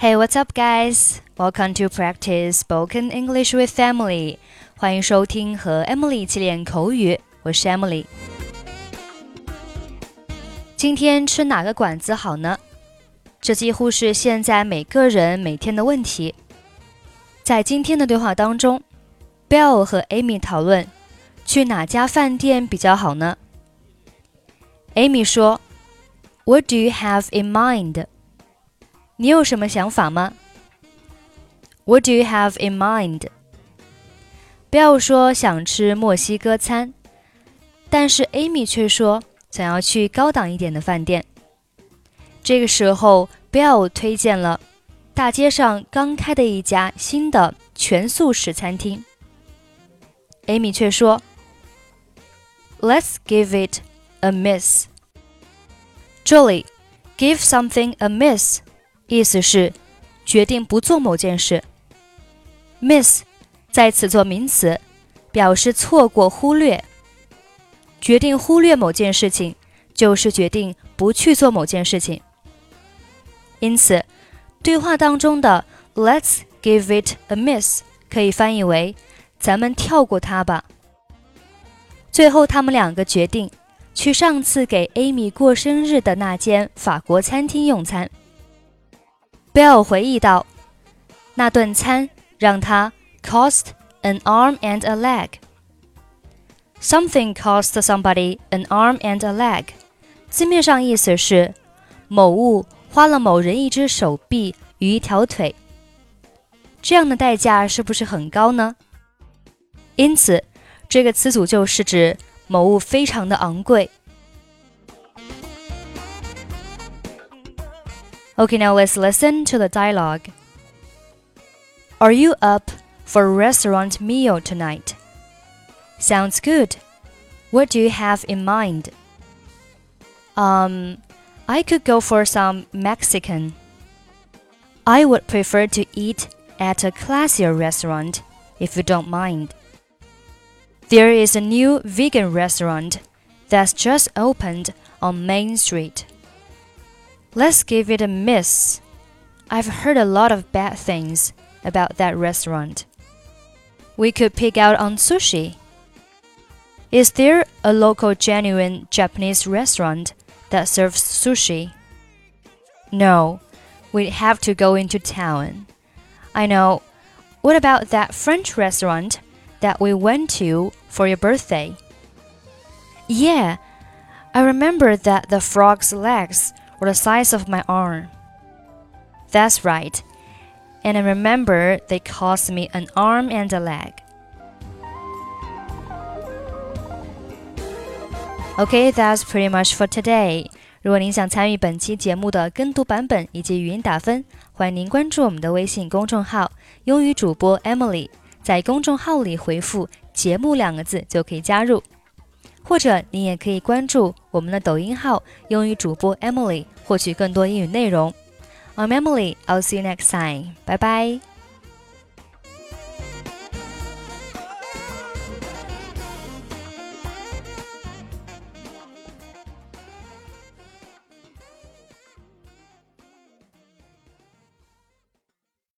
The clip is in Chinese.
Hey, what's up, guys? Welcome to practice spoken English with Emily. 欢迎收听和 Emily 一起练口语，我是 Emily。今天吃哪个馆子好呢？这几乎是现在每个人每天的问题。在今天的对话当中，Bill 和 Amy 讨论去哪家饭店比较好呢？Amy 说：“What do you have in mind？” 你有什么想法吗？What do you have in mind？不要说想吃墨西哥餐，但是 Amy 却说想要去高档一点的饭店。这个时候，Bill 推荐了大街上刚开的一家新的全素食餐厅。Amy 却说：“Let's give it a miss。”这里，give something a miss。意思是决定不做某件事。miss 在此做名词，表示错过、忽略。决定忽略某件事情，就是决定不去做某件事情。因此，对话当中的 "Let's give it a miss" 可以翻译为“咱们跳过它吧”。最后，他们两个决定去上次给 Amy 过生日的那间法国餐厅用餐。Bill 回忆道：“那顿餐让他 cost an arm and a leg. Something cost somebody an arm and a leg。”字面上意思是某物花了某人一只手臂与一条腿。这样的代价是不是很高呢？因此，这个词组就是指某物非常的昂贵。Okay, now let's listen to the dialogue. Are you up for a restaurant meal tonight? Sounds good. What do you have in mind? Um, I could go for some Mexican. I would prefer to eat at a classier restaurant, if you don't mind. There is a new vegan restaurant that's just opened on Main Street. Let's give it a miss. I've heard a lot of bad things about that restaurant. We could pick out on sushi. Is there a local genuine Japanese restaurant that serves sushi? No, we'd have to go into town. I know. What about that French restaurant that we went to for your birthday? Yeah, I remember that the frog's legs were the size of my arm. That's right. And I remember they cost me an arm and a leg. Okay, that's pretty much for today. 如果您想参与本期节目的跟读版本以及语音打分，欢迎您关注我们的微信公众号“英语主播 Emily”。在公众号里回复“节目”两个字就可以加入。 或者你也可以关注我们的抖音号“英语主播 Emily”，获取更多英语内容。I'm Emily, I'll see you next time. Bye bye.